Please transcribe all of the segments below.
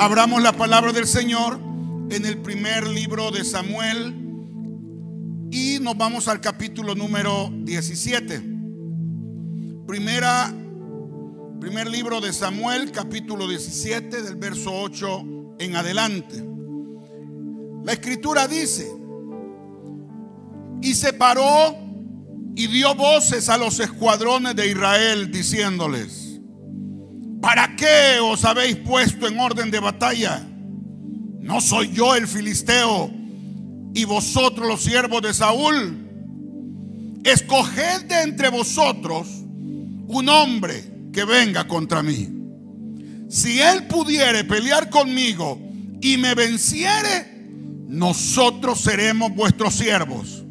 Abramos la palabra del Señor en el primer libro de Samuel y nos vamos al capítulo número 17. Primera, primer libro de Samuel, capítulo 17, del verso 8 en adelante. La escritura dice, y se paró y dio voces a los escuadrones de Israel diciéndoles, ¿Para qué os habéis puesto en orden de batalla? ¿No soy yo el filisteo y vosotros los siervos de Saúl? Escoged de entre vosotros un hombre que venga contra mí. Si él pudiere pelear conmigo y me venciere, nosotros seremos vuestros siervos.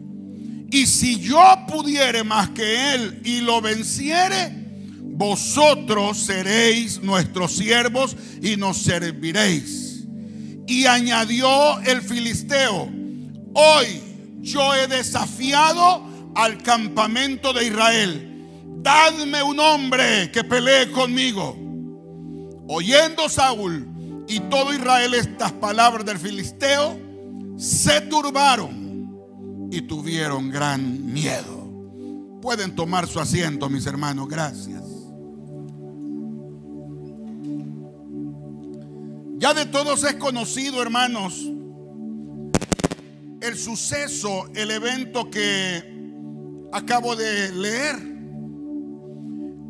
Y si yo pudiere más que él y lo venciere, vosotros seréis nuestros siervos y nos serviréis. Y añadió el filisteo, hoy yo he desafiado al campamento de Israel. Dadme un hombre que pelee conmigo. Oyendo Saúl y todo Israel estas palabras del filisteo, se turbaron y tuvieron gran miedo. Pueden tomar su asiento, mis hermanos. Gracias. Ya de todos es conocido, hermanos, el suceso, el evento que acabo de leer.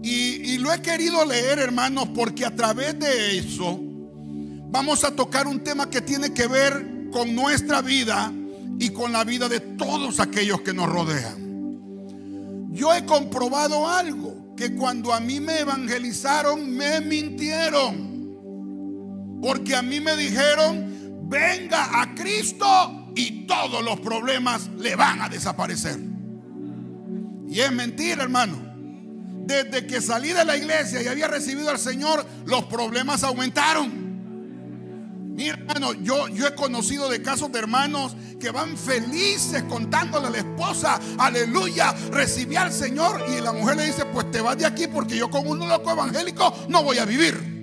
Y, lo he querido leer, hermanos, porque a través de eso vamos a tocar un tema que tiene que ver con nuestra vida y con la vida de todos aquellos que nos rodean. Yo he comprobado algo, que cuando a mí me evangelizaron, me mintieron. Porque a mí me dijeron, venga a Cristo y todos los problemas le van a desaparecer. Y es mentira, hermano. Desde que salí de la iglesia y había recibido al Señor, los problemas aumentaron. Mi hermano, yo, yo he conocido de casos de hermanos que van felices contándole a la esposa, aleluya, recibí al Señor y la mujer le dice, pues te vas de aquí porque yo con un loco evangélico no voy a vivir.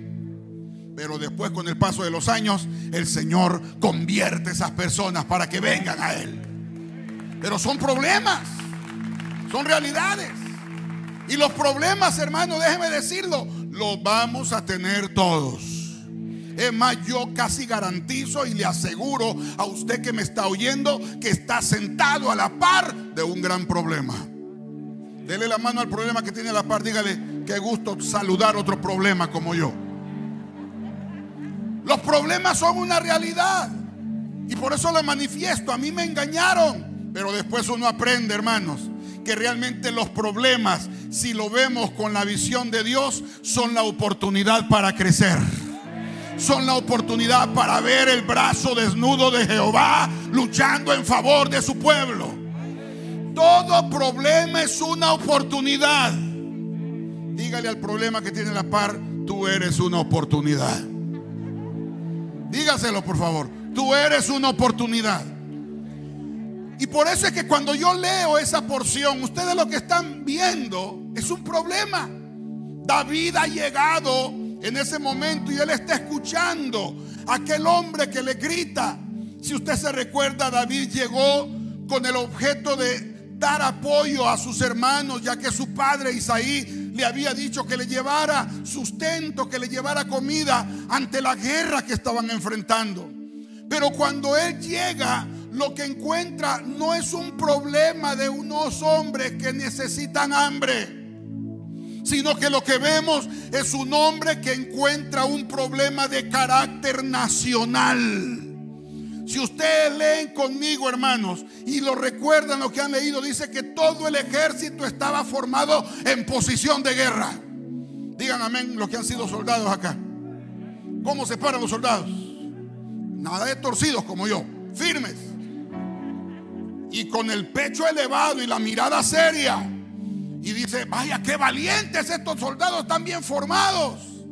Pero después con el paso de los años, el Señor convierte esas personas para que vengan a Él. Pero son problemas, son realidades. Y los problemas, hermano, déjeme decirlo, los vamos a tener todos. Es más, yo casi garantizo y le aseguro a usted que me está oyendo que está sentado a la par de un gran problema. Dele la mano al problema que tiene a la par, dígale, qué gusto saludar otro problema como yo. Los problemas son una realidad. Y por eso lo manifiesto. A mí me engañaron. Pero después uno aprende, hermanos, que realmente los problemas, si lo vemos con la visión de Dios, son la oportunidad para crecer. Son la oportunidad para ver el brazo desnudo de Jehová luchando en favor de su pueblo. Todo problema es una oportunidad. Dígale al problema que tiene la par, tú eres una oportunidad. Dígaselo, por favor. Tú eres una oportunidad. Y por eso es que cuando yo leo esa porción, ustedes lo que están viendo es un problema. David ha llegado en ese momento y él está escuchando a aquel hombre que le grita. Si usted se recuerda, David llegó con el objeto de dar apoyo a sus hermanos, ya que su padre Isaí le había dicho que le llevara sustento, que le llevara comida ante la guerra que estaban enfrentando. Pero cuando él llega, lo que encuentra no es un problema de unos hombres que necesitan hambre sino que lo que vemos es un hombre que encuentra un problema de carácter nacional. Si ustedes leen conmigo, hermanos, y lo recuerdan lo que han leído, dice que todo el ejército estaba formado en posición de guerra. Digan amén los que han sido soldados acá. ¿Cómo se paran los soldados? Nada de torcidos como yo, firmes. Y con el pecho elevado y la mirada seria. Y dice, vaya, qué valientes estos soldados están bien formados.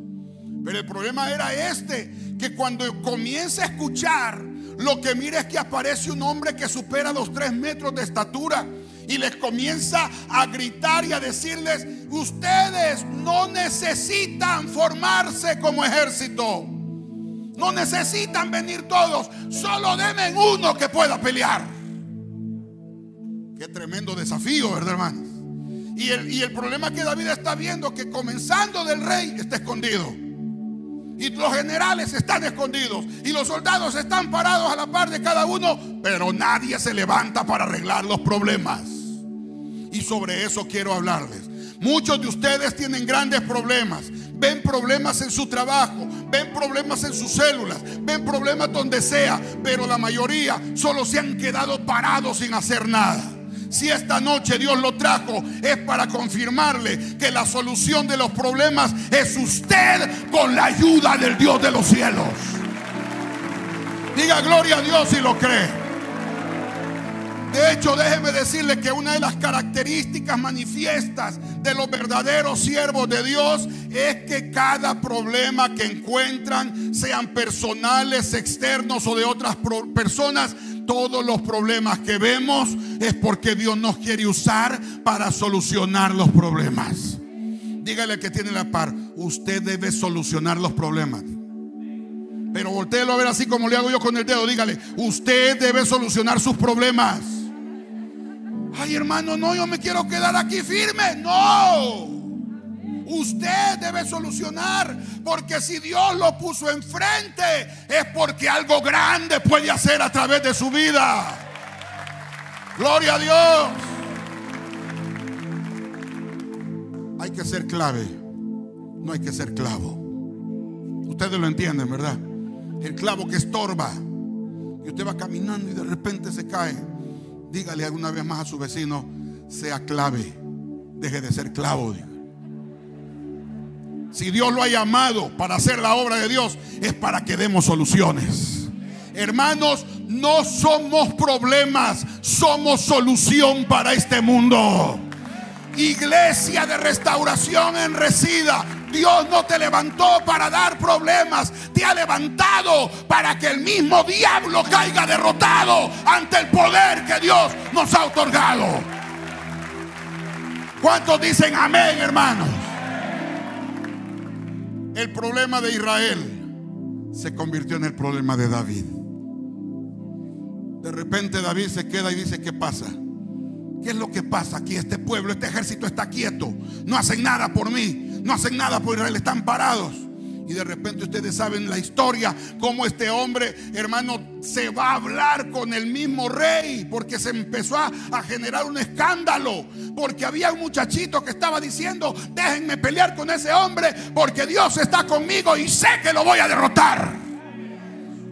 Pero el problema era este, que cuando comienza a escuchar lo que mira es que aparece un hombre que supera los tres metros de estatura y les comienza a gritar y a decirles, ustedes no necesitan formarse como ejército. No necesitan venir todos. Solo denme uno que pueda pelear. Qué tremendo desafío, ¿verdad, hermanos? Y el, y el problema que David está viendo que comenzando del rey está escondido. Y los generales están escondidos. Y los soldados están parados a la par de cada uno. Pero nadie se levanta para arreglar los problemas. Y sobre eso quiero hablarles. Muchos de ustedes tienen grandes problemas. Ven problemas en su trabajo, ven problemas en sus células, ven problemas donde sea, pero la mayoría solo se han quedado parados sin hacer nada. Si esta noche Dios lo trajo, es para confirmarle que la solución de los problemas es usted con la ayuda del Dios de los cielos. Diga gloria a Dios si lo cree. De hecho, déjeme decirle que una de las características manifiestas de los verdaderos siervos de Dios es que cada problema que encuentran, sean personales, externos o de otras personas, todos los problemas que vemos es porque Dios nos quiere usar para solucionar los problemas. Dígale que tiene la par, usted debe solucionar los problemas. Pero volteelo a ver así como le hago yo con el dedo. Dígale, usted debe solucionar sus problemas. Ay, hermano, no, yo me quiero quedar aquí firme. No. Usted debe solucionar, porque si Dios lo puso enfrente, es porque algo grande puede hacer a través de su vida. Gloria a Dios. Hay que ser clave, no hay que ser clavo. Ustedes lo entienden, ¿verdad? El clavo que estorba. Y usted va caminando y de repente se cae. Dígale alguna vez más a su vecino, sea clave, deje de ser clavo. Si Dios lo ha llamado para hacer la obra de Dios, es para que demos soluciones. Hermanos, no somos problemas, somos solución para este mundo. Iglesia de restauración en resida. Dios no te levantó para dar problemas, te ha levantado para que el mismo diablo caiga derrotado ante el poder que Dios nos ha otorgado. ¿Cuántos dicen amén, hermanos? El problema de Israel se convirtió en el problema de David. De repente David se queda y dice, ¿qué pasa? ¿Qué es lo que pasa aquí? Este pueblo, este ejército está quieto. No hacen nada por mí. No hacen nada por Israel. Están parados. Y de repente ustedes saben la historia, cómo este hombre, hermano, se va a hablar con el mismo rey, porque se empezó a, a, generar un escándalo, porque había un muchachito que estaba diciendo, déjenme pelear con ese hombre, porque Dios está conmigo y sé que lo voy a derrotar.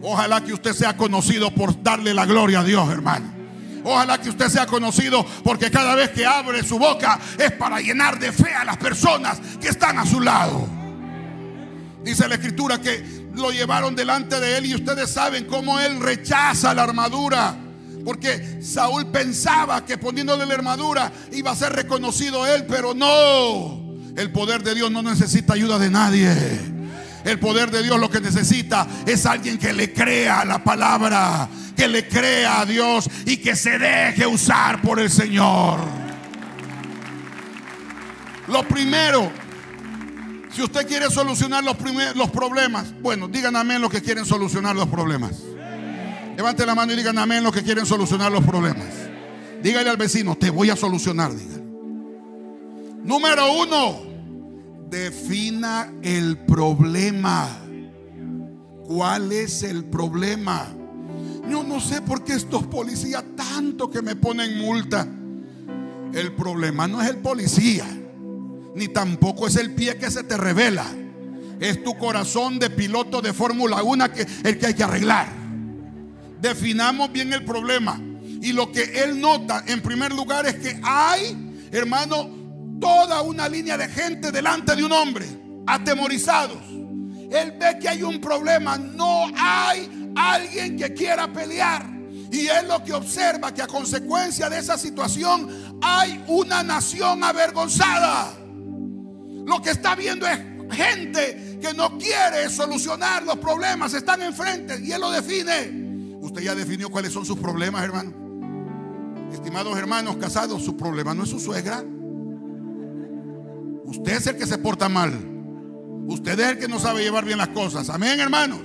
Ojalá que usted sea conocido por darle la gloria a Dios, hermano. Ojalá que usted sea conocido porque cada vez que abre su boca es para llenar de fe a las personas que están a su lado. Dice la escritura que lo llevaron delante de él y ustedes saben cómo él rechaza la armadura. Porque Saúl pensaba que poniéndole la armadura iba a ser reconocido él, pero no. El poder de Dios no necesita ayuda de nadie. El poder de Dios lo que necesita es alguien que le crea la palabra, que le crea a Dios y que se deje usar por el Señor. Lo primero, si usted quiere solucionar los, los problemas, bueno, digan amén los que quieren solucionar los problemas. Levante la mano y digan amén los que quieren solucionar los problemas. Dígale al vecino, te voy a solucionar. Número uno, defina el problema. ¿Cuál es el problema? Yo no sé por qué estos policías tanto que me ponen multa. El problema no es el policía, ni tampoco es el pie que se te revela. Es tu corazón de piloto de Fórmula 1 que, el que hay que arreglar. Definamos bien el problema. Y lo que él nota en primer lugar es que hay, hermano, toda una línea de gente delante de un hombre, atemorizados. Él ve que hay un problema, no hay alguien que quiera pelear. Y es lo que observa que a consecuencia de esa situación hay una nación avergonzada. Lo que está viendo es gente que no quiere solucionar los problemas, están enfrente y él lo define. Usted ya definió cuáles son sus problemas, hermano. Estimados hermanos casados, su problema no es su suegra. Usted es el que se porta mal. Usted es el que no sabe llevar bien las cosas. Amén, hermanos.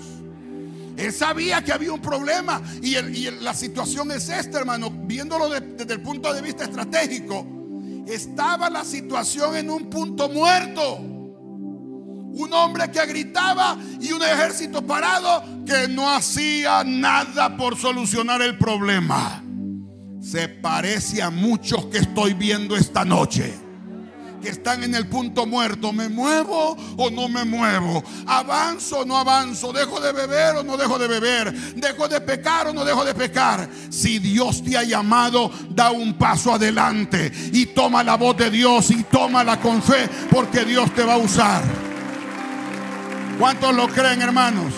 Él sabía que había un problema. Y, la situación es esta, hermano. Viéndolo desde el punto de vista estratégico. Estaba la situación en un punto muerto. Un hombre que gritaba y un ejército parado que no hacía nada por solucionar el problema. Se parece a muchos que estoy viendo esta noche que están en el punto muerto. ¿Me muevo o no me muevo? ¿Avanzo o no avanzo? ¿Dejo de beber o no dejo de beber? ¿Dejo de pecar o no dejo de pecar? Si Dios te ha llamado, da un paso adelante y toma la voz de Dios y tómala con fe porque Dios te va a usar. ¿Cuántos lo creen, hermanos?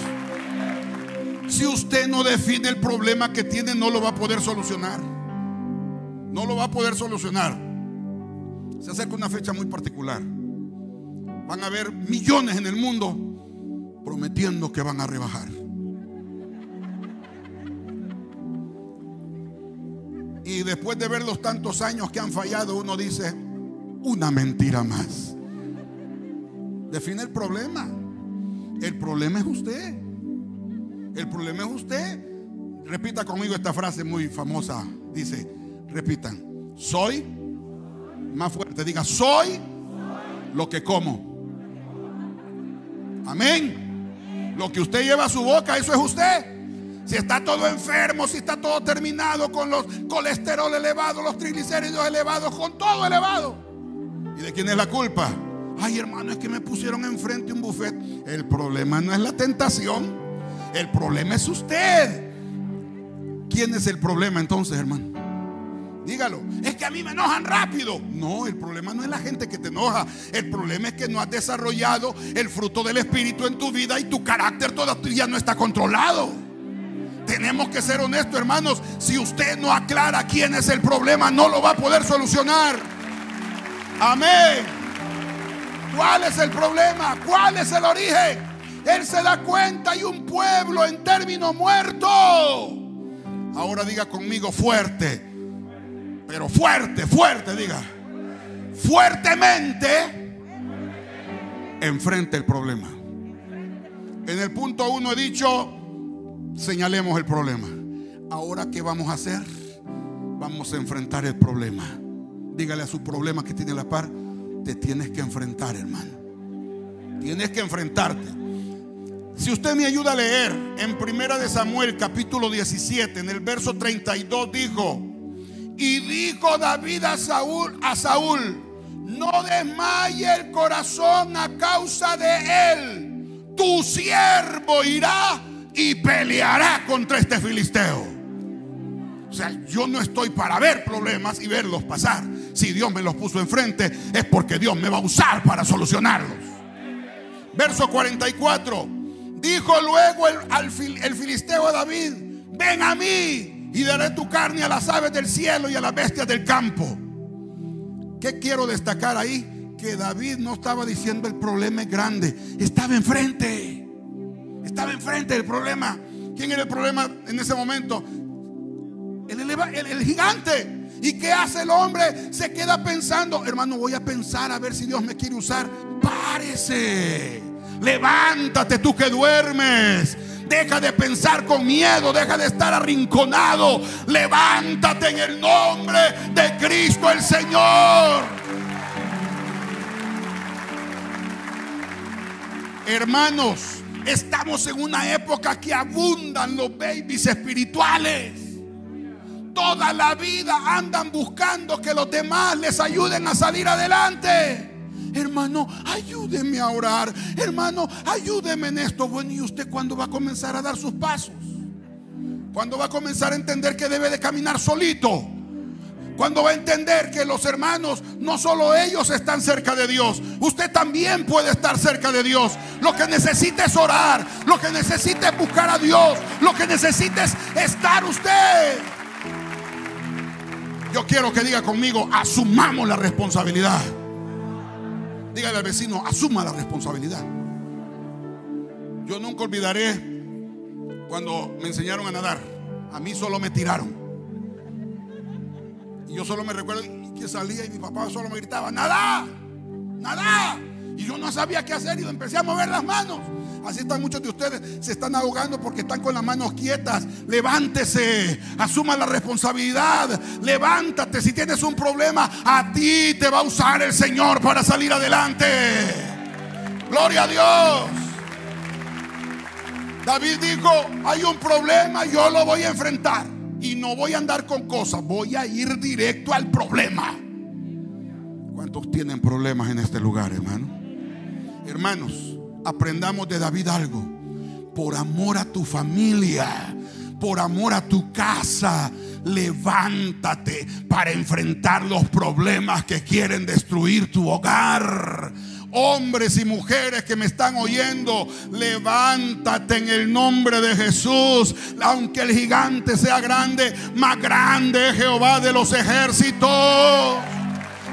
Si usted no define el problema que tiene, no lo va a poder solucionar. No lo va a poder solucionar. Se acerca una fecha muy particular. Van a haber millones en el mundo prometiendo que van a rebajar. Y después de ver los tantos años que han fallado, uno dice, una mentira más. Define el problema. El problema es usted. El problema es usted. Repita conmigo esta frase muy famosa. Dice, repitan, soy más fuerte, diga, soy lo que como. Amén. Lo que usted lleva a su boca, eso es usted. Si está todo enfermo, si está todo terminado con los colesterol elevados, los triglicéridos elevados, con todo elevado. ¿Y de quién es la culpa? Ay, hermano, es que me pusieron enfrente un buffet. El problema no es la tentación. El problema es usted. ¿Quién es el problema entonces, hermano? Dígalo. Es que a mí me enojan rápido. No, el problema no es la gente que te enoja. El problema es que no has desarrollado el fruto del Espíritu en tu vida y tu carácter todavía no está controlado. Tenemos que ser honestos, hermanos. Si usted no aclara quién es el problema, no lo va a poder solucionar. Amén. ¿Cuál es el problema? ¿Cuál es el origen? Él se da cuenta y un pueblo en término muerto. Ahora diga conmigo fuerte pero fuerte, fuerte, diga. Fuertemente enfrente el problema. En el punto uno he dicho, señalemos el problema. Ahora, ¿qué vamos a hacer? Vamos a enfrentar el problema. Dígale a su problema que tiene la par, te tienes que enfrentar, hermano. Tienes que enfrentarte. Si usted me ayuda a leer en Primera de Samuel capítulo 17, en el verso 32 dijo, y dijo David a Saúl, a Saúl, no desmaye el corazón a causa de él. Tu siervo irá y peleará contra este filisteo. O sea, yo no estoy para ver problemas y verlos pasar. Si Dios me los puso enfrente, es porque Dios me va a usar para solucionarlos. Verso 44. Dijo luego el, el filisteo a David, ven a mí y daré tu carne a las aves del cielo y a las bestias del campo. ¿Qué quiero destacar ahí? Que David no estaba diciendo el problema es grande, estaba enfrente. Estaba enfrente del problema. ¿Quién era el problema en ese momento? El, el, gigante. ¿Y qué hace el hombre? Se queda pensando, hermano, voy a pensar a ver si Dios me quiere usar. Párese. Levántate tú que duermes. Deja de pensar con miedo, deja de estar arrinconado. Levántate en el nombre de Cristo el Señor. Hermanos, estamos en una época que abundan los babies espirituales. Toda la vida andan buscando que los demás les ayuden a salir adelante. Hermano, ayúdeme a orar. Hermano, ayúdeme en esto. Bueno, ¿y usted cuándo va a comenzar a dar sus pasos? ¿Cuándo va a comenzar a entender que debe de caminar solito? Cuando va a entender que los hermanos, no solo ellos están cerca de Dios, usted también puede estar cerca de Dios. Lo que necesita es orar, lo que necesita es buscar a Dios, lo que necesita es estar usted. Yo quiero que diga conmigo, asumamos la responsabilidad. Dígale al vecino, asuma la responsabilidad. Yo nunca olvidaré cuando me enseñaron a nadar. A mí solo me tiraron. Y yo solo me recuerdo que salía y mi papá solo me gritaba, nada, nada. Y yo no sabía qué hacer y empecé a mover las manos. Así están muchos de ustedes, se están ahogando porque están con las manos quietas. Levántese, asuma la responsabilidad, levántate. Si tienes un problema, a ti te va a usar el Señor para salir adelante. Gloria a Dios. David dijo, hay un problema, yo lo voy a enfrentar. Y no voy a andar con cosas, voy a ir directo al problema. ¿Cuántos tienen problemas en este lugar, hermano? Hermanos, aprendamos de David algo. Por amor a tu familia, por amor a tu casa, levántate para enfrentar los problemas que quieren destruir tu hogar. Hombres y mujeres que me están oyendo, levántate en el nombre de Jesús. Aunque el gigante sea grande, más grande es Jehová de los ejércitos.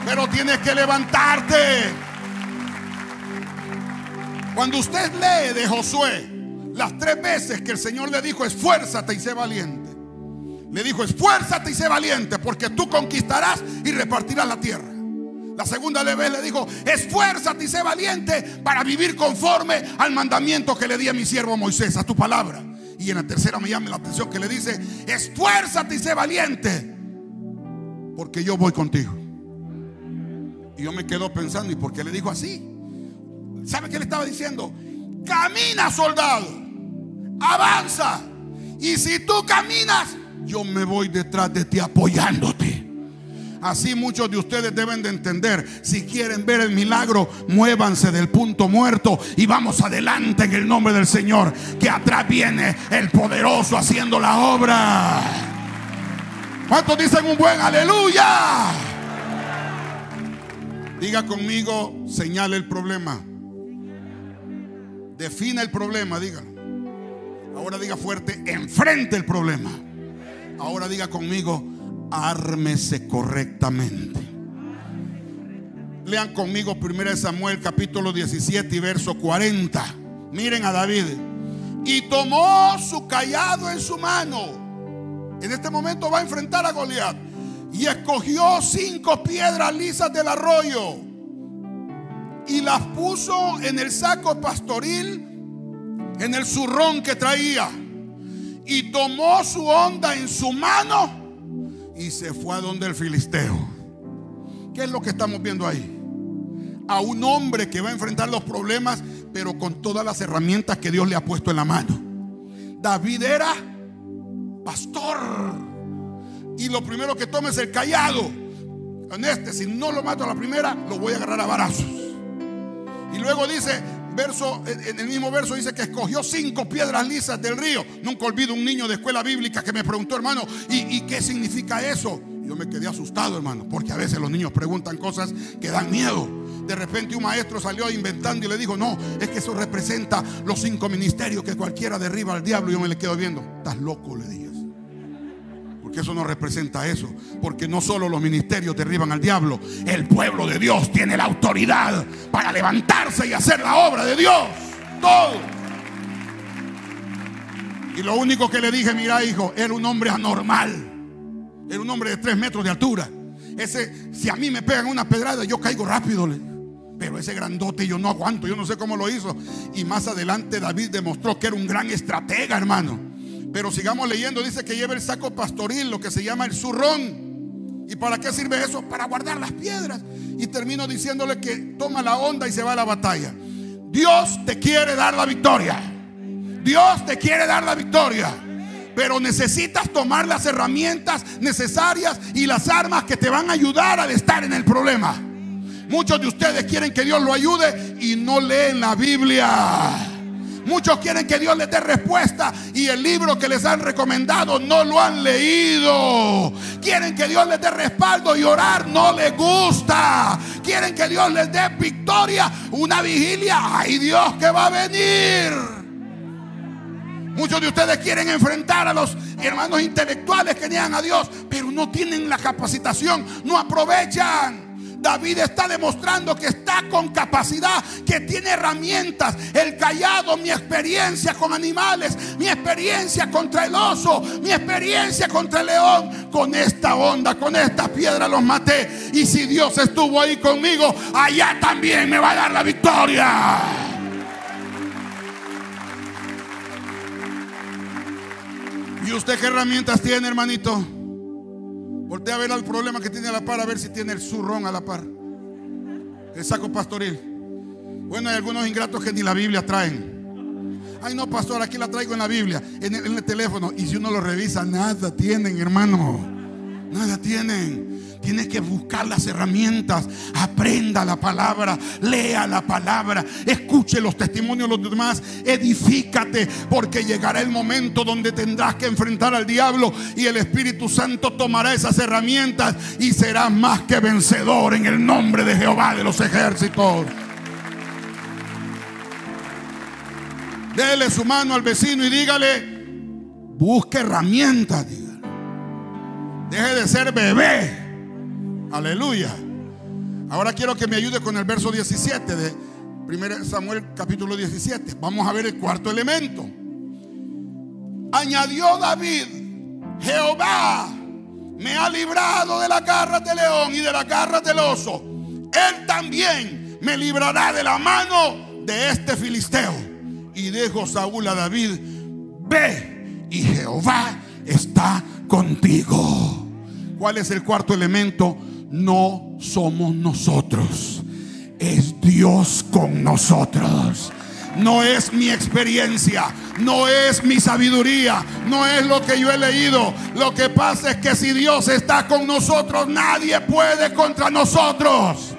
Pero tienes que levantarte. Cuando usted lee de Josué, las tres veces que el Señor le dijo, esfuérzate y sé valiente. Le dijo, esfuérzate y sé valiente, porque tú conquistarás y repartirás la tierra. La segunda vez le dijo, esfuérzate y sé valiente para vivir conforme al mandamiento que le di a mi siervo Moisés, a tu palabra. Y en la tercera me llama la atención que le dice, esfuérzate y sé valiente, porque yo voy contigo. Y yo me quedo pensando, ¿y por qué le dijo así? ¿Sabe qué le estaba diciendo? Camina, soldado, avanza. Y si tú caminas, yo me voy detrás de ti apoyándote. Así muchos de ustedes deben de entender, si quieren ver el milagro, muévanse del punto muerto y vamos adelante en el nombre del Señor, que atrás viene el poderoso haciendo la obra. ¿Cuántos dicen un buen aleluya? Diga conmigo, señale el problema. Defina el problema, dígalo. Ahora diga fuerte, enfrente el problema. Ahora diga conmigo, ármese correctamente. Lean conmigo 1 Samuel capítulo 17 y verso 40. Miren a David. Y tomó su callado en su mano. En este momento va a enfrentar a Goliat. Y escogió cinco piedras lisas del arroyo. Y las puso en el saco pastoril, en el zurrón que traía. Y tomó su onda en su mano y se fue a donde el filisteo. ¿Qué es lo que estamos viendo ahí? A un hombre que va a enfrentar los problemas, pero con todas las herramientas que Dios le ha puesto en la mano. David era pastor. Y lo primero que toma es el callado. En este, si no lo mato a la primera, lo voy a agarrar a barazos. Y luego dice, verso, en el mismo verso dice que escogió cinco piedras lisas del río. Nunca olvido un niño de escuela bíblica que me preguntó, hermano, ¿y, qué significa eso? Yo me quedé asustado, hermano, porque a veces los niños preguntan cosas que dan miedo. De repente un maestro salió inventando y le dijo, no, es que eso representa los cinco ministerios que cualquiera derriba al diablo. Y yo me le quedo viendo, estás loco, le dije. Porque eso no representa eso. Porque no solo los ministerios derriban al diablo. El pueblo de Dios tiene la autoridad para levantarse y hacer la obra de Dios. Todo. Y lo único que le dije, mira hijo, era un hombre anormal. Era un hombre de tres metros de altura. Ese, si a mí me pegan una pedrada, yo caigo rápido. Pero ese grandote yo no aguanto, yo no sé cómo lo hizo. Y más adelante David demostró que era un gran estratega, hermano. Pero sigamos leyendo, dice que lleva el saco pastoril, lo que se llama el zurrón. ¿Y para qué sirve eso? Para guardar las piedras. Y termino diciéndole que toma la onda y se va a la batalla. Dios te quiere dar la victoria. Dios te quiere dar la victoria. Pero necesitas tomar las herramientas necesarias y las armas que te van a ayudar a estar en el problema. Muchos de ustedes quieren que Dios lo ayude y no leen la Biblia. Muchos quieren que Dios les dé respuesta y el libro que les han recomendado no lo han leído. Quieren que Dios les dé respaldo y orar no les gusta. Quieren que Dios les dé victoria, una vigilia. ¡Ay Dios que va a venir! Muchos de ustedes quieren enfrentar a los hermanos intelectuales que niegan a Dios, pero no tienen la capacitación, no aprovechan. David está demostrando que está con capacidad, que tiene herramientas. El callado, mi experiencia con animales, mi experiencia contra el oso, mi experiencia contra el león. Con esta onda, con esta piedra los maté. Y si Dios estuvo ahí conmigo, allá también me va a dar la victoria. ¿Y usted qué herramientas tiene, hermanito? Voltea a ver al problema que tiene a la par, a ver si tiene el zurrón a la par. El saco pastoril. Bueno, hay algunos ingratos que ni la Biblia traen. Ay, no, pastor, aquí la traigo en la Biblia, en el, en el teléfono. Y si uno lo revisa, nada tienen, hermano. Nada tienen. Tienes que buscar las herramientas. Aprenda la palabra. Lea la palabra. Escuche los testimonios de los demás. Edifícate. Porque llegará el momento donde tendrás que enfrentar al diablo. Y el Espíritu Santo tomará esas herramientas. Y serás más que vencedor en el nombre de Jehová de los ejércitos. Dele su mano al vecino y dígale. Busque herramientas. Deje de ser bebé. Aleluya. Ahora quiero que me ayude con el verso 17 de 1 Samuel capítulo 17. Vamos a ver el cuarto elemento. Añadió David, Jehová me ha librado de la garra del león y de la garra del oso. Él también me librará de la mano de este filisteo. Y dijo Saúl a David, ve y Jehová está contigo. ¿Cuál es el cuarto elemento? No somos nosotros, es Dios con nosotros. No es mi experiencia, no es mi sabiduría, no es lo que yo he leído. Lo que pasa es que si Dios está con nosotros, nadie puede contra nosotros.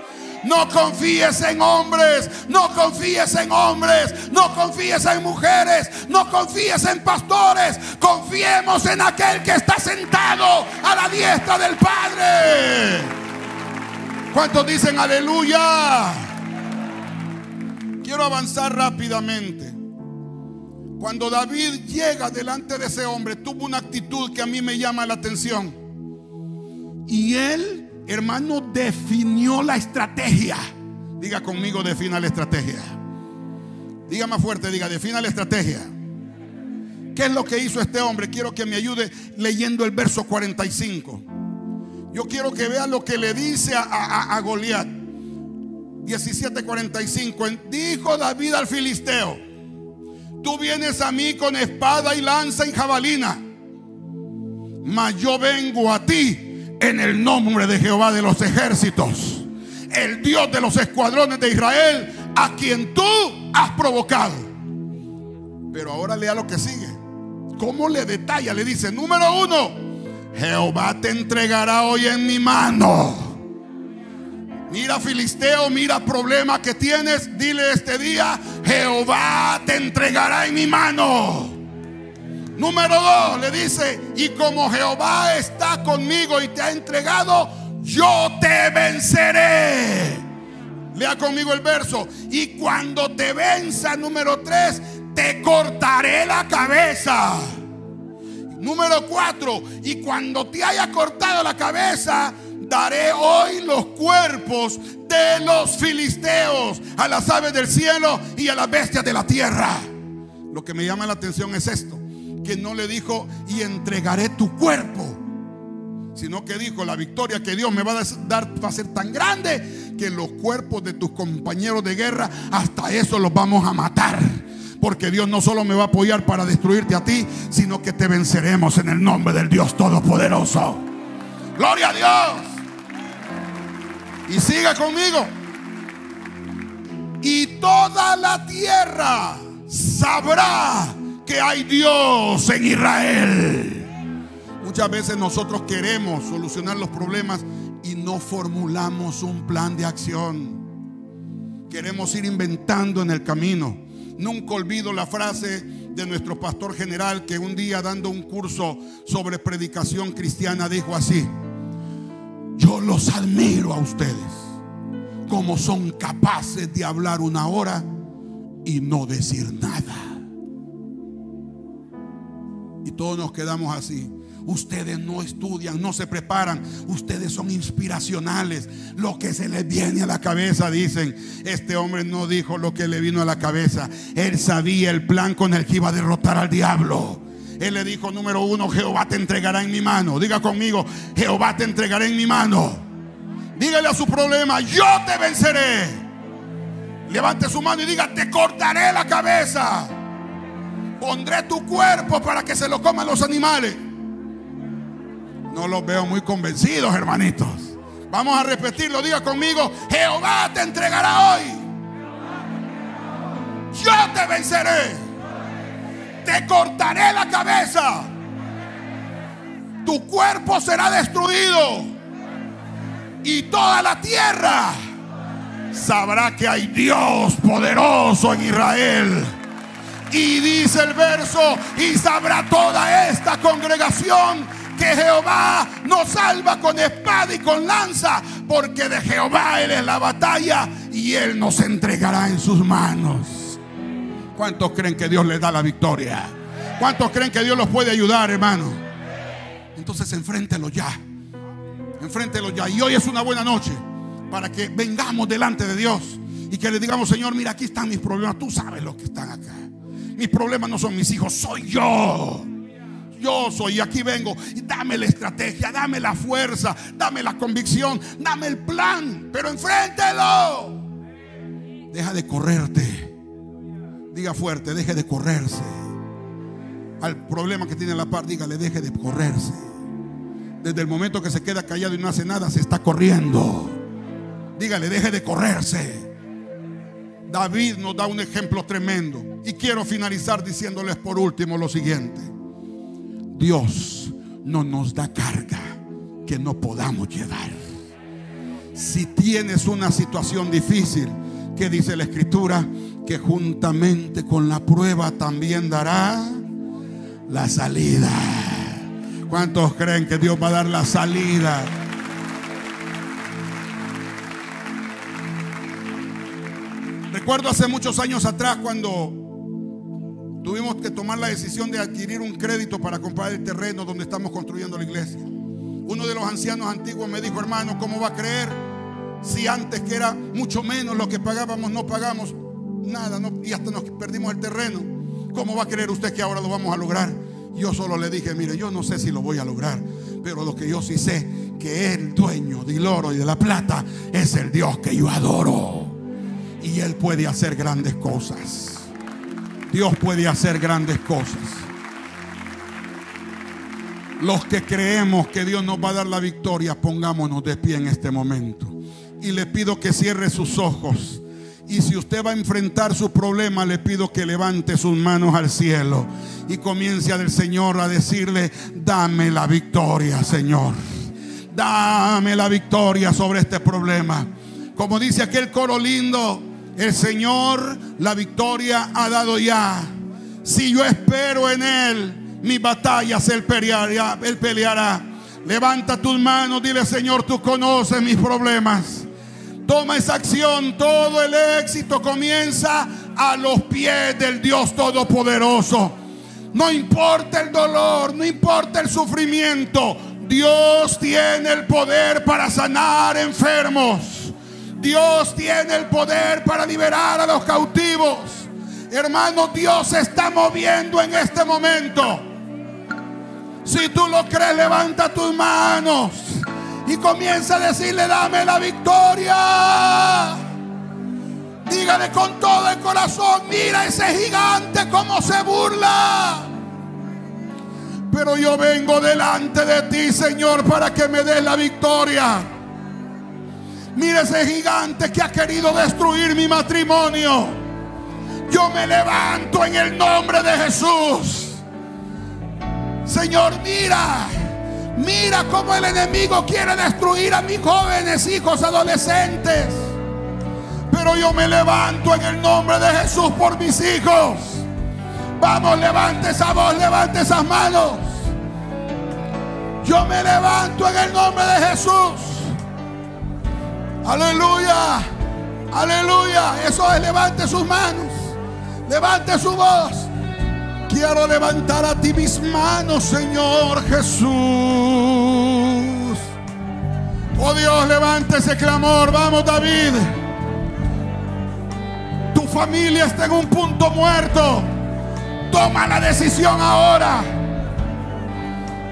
No confíes en hombres, no confíes en hombres, no confíes en mujeres, no confíes en pastores. Confiemos en aquel que está sentado a la diestra del Padre. ¿Cuántos dicen aleluya? Quiero avanzar rápidamente. Cuando David llega delante de ese hombre, tuvo una actitud que a mí me llama la atención. Y él, hermano, definió la estrategia. Diga conmigo, defina la estrategia. Diga más fuerte, diga, defina la estrategia. ¿Qué es lo que hizo este hombre? Quiero que me ayude leyendo el verso 45. Yo quiero que vea lo que le dice a, a, a Goliat. 17:45. Dijo David al filisteo: Tú vienes a mí con espada y lanza y jabalina, mas yo vengo a ti en el nombre de Jehová de los ejércitos, el Dios de los escuadrones de Israel, a quien tú has provocado. Pero ahora lea lo que sigue. ¿Cómo le detalla? Le dice, número uno, Jehová te entregará hoy en mi mano. Mira Filisteo, mira problema que tienes. Dile este día, Jehová te entregará en mi mano. Número dos, le dice, y como Jehová está conmigo y te ha entregado, yo te venceré. Lea conmigo el verso. Y cuando te venza, número tres, te cortaré la cabeza. Número cuatro, y cuando te haya cortado la cabeza, daré hoy los cuerpos de los filisteos a las aves del cielo y a las bestias de la tierra. Lo que me llama la atención es esto, que no le dijo y entregaré tu cuerpo, sino que dijo la victoria que Dios me va a dar va a ser tan grande que los cuerpos de tus compañeros de guerra hasta eso los vamos a matar. Porque Dios no solo me va a apoyar para destruirte a ti, sino que te venceremos en el nombre del Dios Todopoderoso. Gloria a Dios. Y siga conmigo. Y toda la tierra sabrá que hay Dios en Israel. Muchas veces nosotros queremos solucionar los problemas y no formulamos un plan de acción. Queremos ir inventando en el camino. Nunca olvido la frase de nuestro pastor general que un día dando un curso sobre predicación cristiana dijo así. Yo los admiro a ustedes, como son capaces de hablar una hora y no decir nada. Y todos nos quedamos así. Ustedes no estudian, no se preparan. Ustedes son inspiracionales. Lo que se les viene a la cabeza, dicen. Este hombre no dijo lo que le vino a la cabeza. Él sabía el plan con el que iba a derrotar al diablo. Él le dijo, número uno, Jehová te entregará en mi mano. Diga conmigo, Jehová te entregará en mi mano. Dígale a su problema, yo te venceré. Levante su mano y diga, te cortaré la cabeza. Pondré tu cuerpo para que se lo coman los animales. No los veo muy convencidos, hermanitos. Vamos a repetirlo, diga conmigo, Jehová te entregará hoy. Yo te venceré. Te cortaré la cabeza. Tu cuerpo será destruido. Y toda la tierra sabrá que hay Dios poderoso en Israel. Y dice el verso, y sabrá toda esta congregación que Jehová nos salva con espada y con lanza, porque de Jehová Él es la batalla y Él nos entregará en sus manos. ¿Cuántos creen que Dios les da la victoria? ¿Cuántos creen que Dios los puede ayudar, hermano? Entonces enfréntelo ya. Enfréntelo ya. Y hoy es una buena noche para que vengamos delante de Dios y que le digamos, Señor, mira, aquí están mis problemas. Tú sabes los que están acá. Mis problemas no son mis hijos, soy yo. Yo soy y aquí vengo. Dame la estrategia, dame la fuerza, dame la convicción, dame el plan. Pero enfréntelo. Deja de correrte. Diga fuerte, deje de correrse. Al problema que tiene la par, dígale, deje de correrse. Desde el momento que se queda callado y no hace nada, se está corriendo. Dígale, deje de correrse. David nos da un ejemplo tremendo. Y quiero finalizar diciéndoles por último lo siguiente. Dios no nos da carga que no podamos llevar. Si tienes una situación difícil, que dice la escritura, que juntamente con la prueba también dará la salida. ¿Cuántos creen que Dios va a dar la salida? Recuerdo hace muchos años atrás cuando tuvimos que tomar la decisión de adquirir un crédito para comprar el terreno donde estamos construyendo la iglesia. Uno de los ancianos antiguos me dijo, hermano, ¿cómo va a creer si antes que era mucho menos lo que pagábamos no pagamos nada y hasta nos perdimos el terreno? ¿Cómo va a creer usted que ahora lo vamos a lograr? Yo solo le dije, mire, yo no sé si lo voy a lograr, pero lo que yo sí sé, que el dueño del oro y de la plata es el Dios que yo adoro. Y Él puede hacer grandes cosas. Dios puede hacer grandes cosas. Los que creemos que Dios nos va a dar la victoria, pongámonos de pie en este momento. Y le pido que cierre sus ojos. Y si usted va a enfrentar su problema, le pido que levante sus manos al cielo y comience del Señor a decirle, dame la victoria, Señor. Dame la victoria sobre este problema. Como dice aquel coro lindo, el Señor la victoria ha dado ya. Si yo espero en Él, mis batallas Él peleará. Él peleará. Levanta tus manos, dile Señor, tú conoces mis problemas. Toma esa acción, todo el éxito comienza a los pies del Dios Todopoderoso. No importa el dolor, no importa el sufrimiento. Dios tiene el poder para sanar enfermos. Dios tiene el poder para liberar a los cautivos. Hermano, Dios se está moviendo en este momento. Si tú lo crees, levanta tus manos y comienza a decirle, dame la victoria. Dígale con todo el corazón, mira ese gigante como se burla. Pero yo vengo delante de ti, Señor, para que me des la victoria. Mira ese gigante que ha querido destruir mi matrimonio. Yo me levanto en el nombre de Jesús. Señor, mira Mira cómo el enemigo quiere destruir a mis jóvenes hijos adolescentes. Pero yo me levanto en el nombre de Jesús por mis hijos. Vamos, levante esa voz, levante esas manos. Yo me levanto en el nombre de Jesús. Aleluya. Aleluya. Eso es, levante sus manos. Levante su voz. Quiero levantar a ti mis manos, Señor Jesús. Oh Dios, levante ese clamor. Vamos, David. Tu familia está en un punto muerto. Toma la decisión ahora.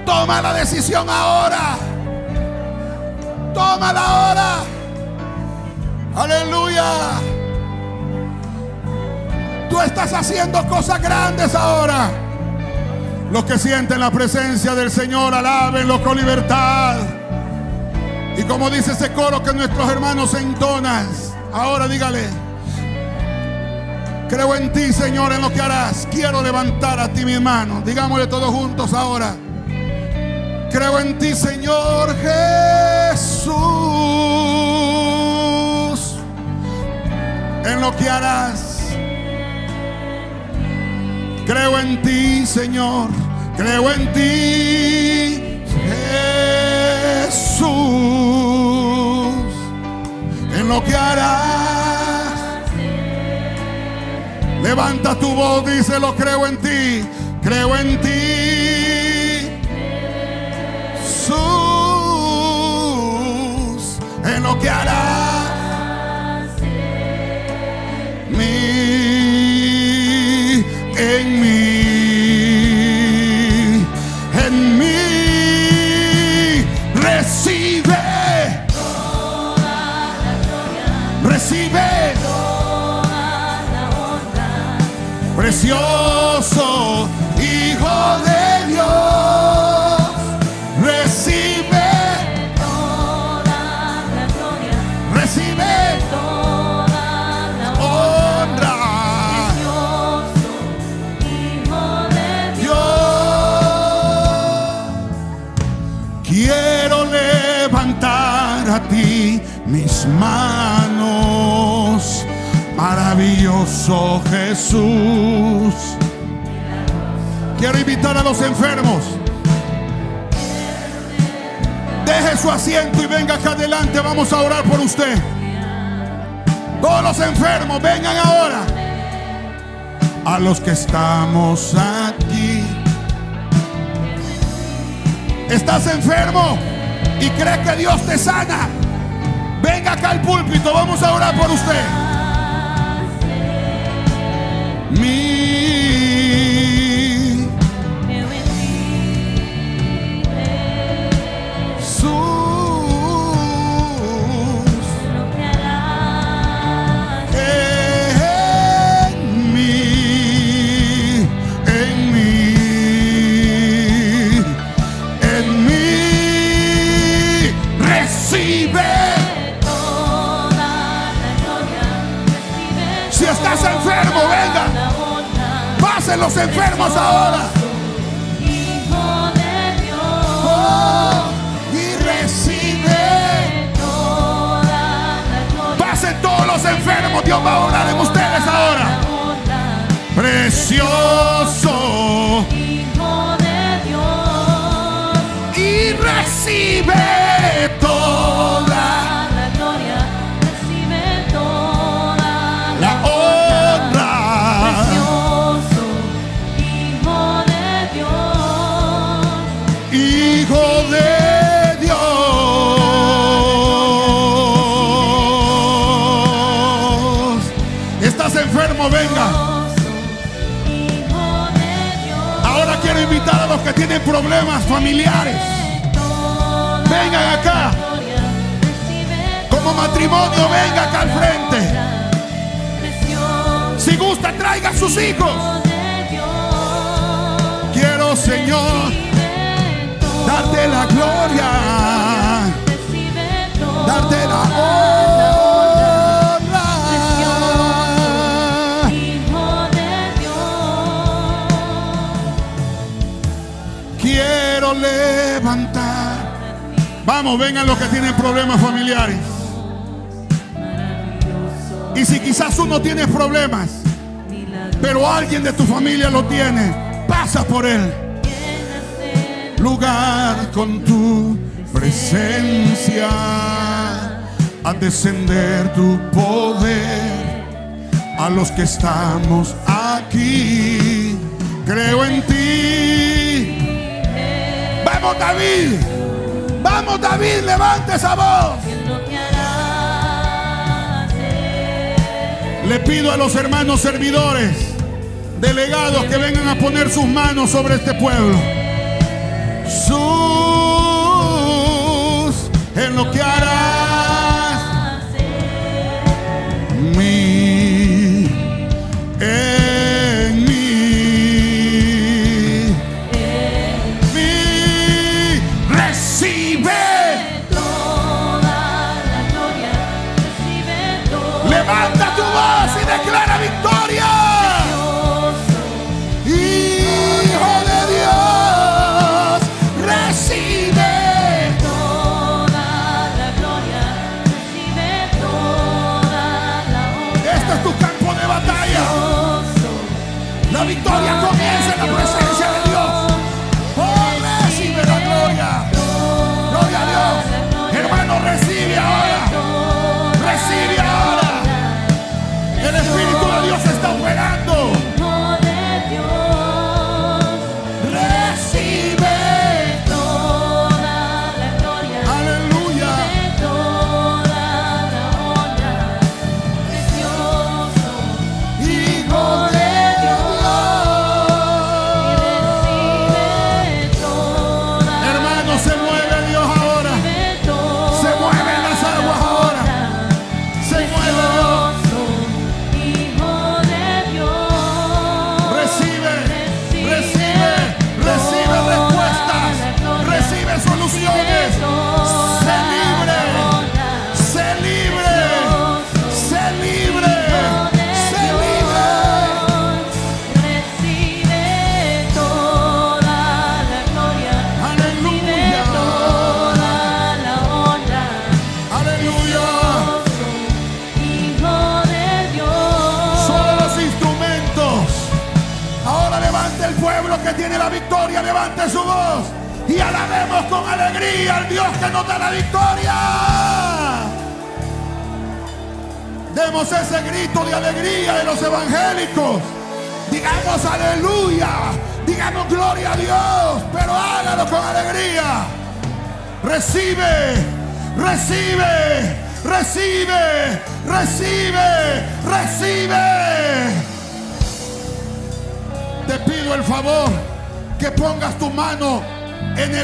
Toma la decisión ahora. Tómala ahora. Aleluya. Tú estás haciendo cosas grandes ahora. Los que sienten la presencia del Señor, alábenlo con libertad. Y como dice ese coro que nuestros hermanos entonan, ahora dígale, creo en ti Señor en lo que harás. Quiero levantar a ti mis manos. Digámosle todos juntos ahora. Creo en ti Señor Jesús. En lo que harás. Creo en ti, Señor. Creo en ti, Jesús. En lo que harás. Levanta tu voz, dice, lo creo en ti. Creo en ti. Jesús. En lo que harás. Mi, los que estamos aquí. ¿Estás enfermo? ¿Y crees que Dios te sana? Venga acá al púlpito, vamos a orar por usted. Mi familiares. Vengan acá. Como matrimonio, venga acá al frente. Si gusta, traiga a sus hijos. Quiero, Señor, darte la gloria. Darte la honra. Levantar. Vamos, vengan los que tienen problemas familiares. Y si quizás uno tiene problemas, pero alguien de tu familia lo tiene, pasa por él. Lugar con tu presencia, a descender tu poder a los que estamos aquí. Creo en ti. Vamos David. Vamos David, levante esa voz. Le pido a los hermanos servidores, delegados, que vengan a poner sus manos sobre este pueblo. Sus en lo que harás.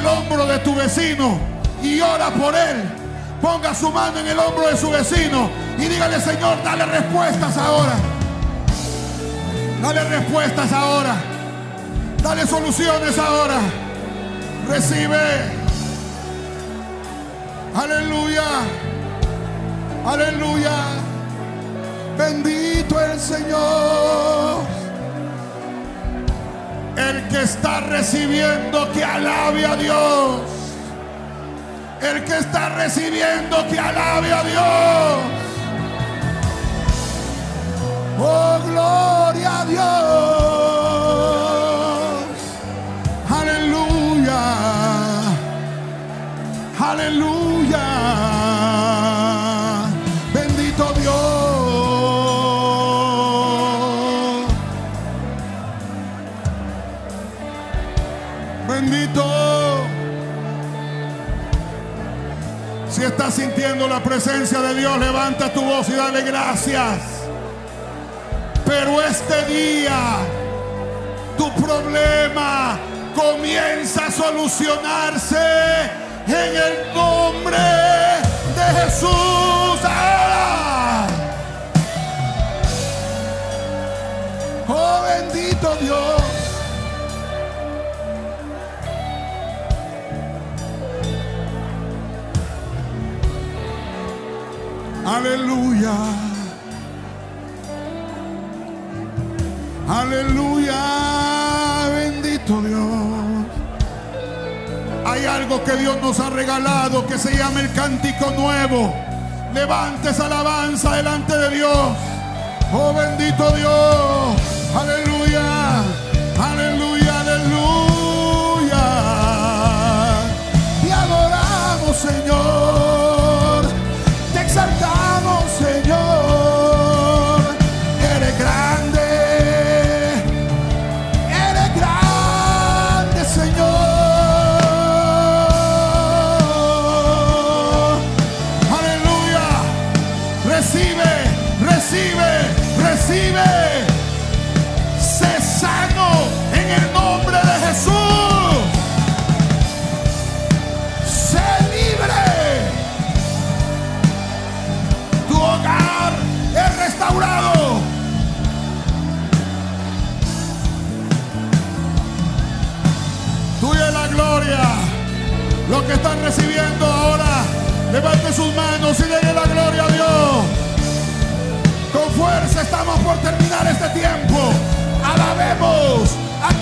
El hombro de tu vecino y ora por él. Ponga su mano en el hombro de su vecino y dígale, Señor, dale respuestas ahora. Dale respuestas ahora. Dale soluciones ahora. Recibe. Aleluya. Aleluya. Bendito el Señor. El que está recibiendo que alabe a Dios. El que está recibiendo que alabe a Dios. Oh, gloria a Dios. Aleluya. Aleluya. Sintiendo la presencia de Dios, levanta tu voz y dale gracias. Pero este día tu problema comienza a solucionarse en el nombre de Jesús. Ahora. Oh bendito Dios. Aleluya. Aleluya, bendito Dios. Hay algo que Dios nos ha regalado que se llama el cántico nuevo. Levante esa alabanza delante de Dios. Oh bendito Dios. Aleluya. Aleluya. Lo que están recibiendo ahora, levante sus manos y denle la gloria a Dios. Con fuerza estamos por terminar este tiempo. Alabemos a